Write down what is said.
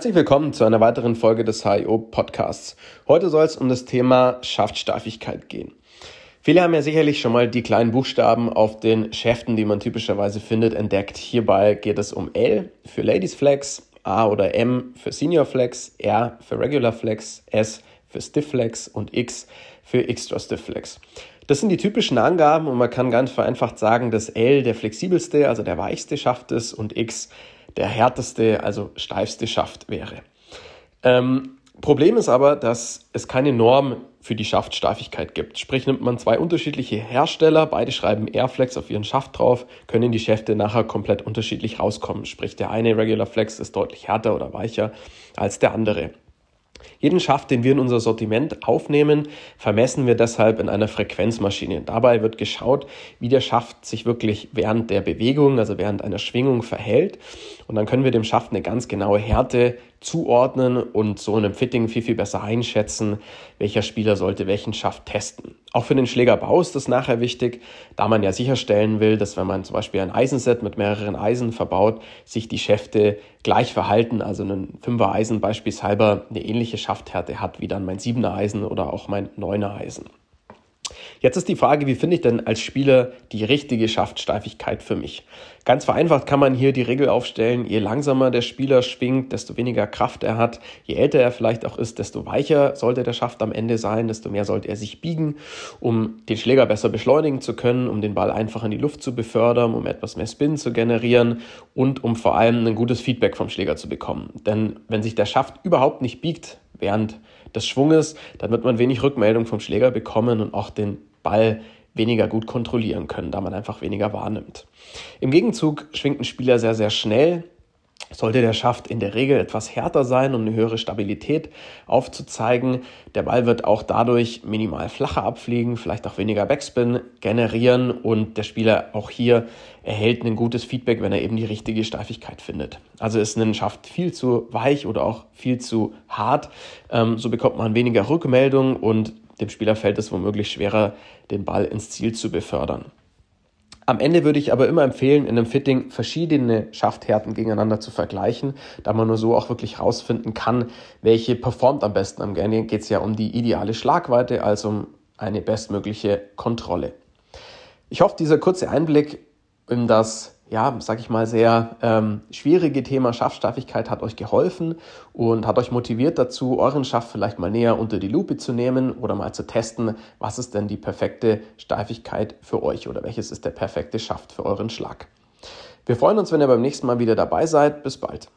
Herzlich willkommen zu einer weiteren Folge des HIO Podcasts. Heute soll es um das Thema Schaftsteifigkeit gehen. Viele haben ja sicherlich schon mal die kleinen Buchstaben auf den Schäften, die man typischerweise findet, entdeckt. Hierbei geht es um L für Ladies Flex, A oder M für Senior Flex, R für Regular Flex, S für Stiff Flex und X für Extra Stiff Flex. Das sind die typischen Angaben und man kann ganz vereinfacht sagen, dass L der flexibelste, also der weichste Schaft ist und X der härteste, also steifste Schaft wäre. Ähm, Problem ist aber, dass es keine Norm für die Schaftsteifigkeit gibt. Sprich, nimmt man zwei unterschiedliche Hersteller, beide schreiben Airflex auf ihren Schaft drauf, können die Schäfte nachher komplett unterschiedlich rauskommen. Sprich, der eine Regular Flex ist deutlich härter oder weicher als der andere. Jeden Schaft, den wir in unser Sortiment aufnehmen, vermessen wir deshalb in einer Frequenzmaschine. Dabei wird geschaut, wie der Schaft sich wirklich während der Bewegung, also während einer Schwingung verhält. Und dann können wir dem Schaft eine ganz genaue Härte zuordnen und so in einem Fitting viel, viel besser einschätzen, welcher Spieler sollte welchen Schaft testen. Auch für den Schlägerbau ist das nachher wichtig, da man ja sicherstellen will, dass wenn man zum Beispiel ein Eisenset mit mehreren Eisen verbaut, sich die Schäfte gleich verhalten, also ein Fünfer Eisen beispielsweise eine ähnliche Schafthärte hat wie dann mein Siebener Eisen oder auch mein Neuner Eisen. Jetzt ist die Frage, wie finde ich denn als Spieler die richtige Schaftsteifigkeit für mich? Ganz vereinfacht kann man hier die Regel aufstellen, je langsamer der Spieler schwingt, desto weniger Kraft er hat, je älter er vielleicht auch ist, desto weicher sollte der Schaft am Ende sein, desto mehr sollte er sich biegen, um den Schläger besser beschleunigen zu können, um den Ball einfach in die Luft zu befördern, um etwas mehr Spin zu generieren und um vor allem ein gutes Feedback vom Schläger zu bekommen. Denn wenn sich der Schaft überhaupt nicht biegt während des Schwunges, dann wird man wenig Rückmeldung vom Schläger bekommen und auch den Ball weniger gut kontrollieren können, da man einfach weniger wahrnimmt. Im Gegenzug schwingt ein Spieler sehr, sehr schnell. Sollte der Schaft in der Regel etwas härter sein, um eine höhere Stabilität aufzuzeigen. Der Ball wird auch dadurch minimal flacher abfliegen, vielleicht auch weniger Backspin generieren und der Spieler auch hier erhält ein gutes Feedback, wenn er eben die richtige Steifigkeit findet. Also ist ein Schaft viel zu weich oder auch viel zu hart, ähm, so bekommt man weniger Rückmeldung und dem Spieler fällt es womöglich schwerer, den Ball ins Ziel zu befördern. Am Ende würde ich aber immer empfehlen, in einem Fitting verschiedene Schafthärten gegeneinander zu vergleichen, da man nur so auch wirklich herausfinden kann, welche performt am besten. Am Ende geht es ja um die ideale Schlagweite, also um eine bestmögliche Kontrolle. Ich hoffe, dieser kurze Einblick in das ja, sag ich mal, sehr ähm, schwierige Thema Schaftsteifigkeit hat euch geholfen und hat euch motiviert dazu, euren Schaft vielleicht mal näher unter die Lupe zu nehmen oder mal zu testen, was ist denn die perfekte Steifigkeit für euch oder welches ist der perfekte Schaft für euren Schlag. Wir freuen uns, wenn ihr beim nächsten Mal wieder dabei seid. Bis bald.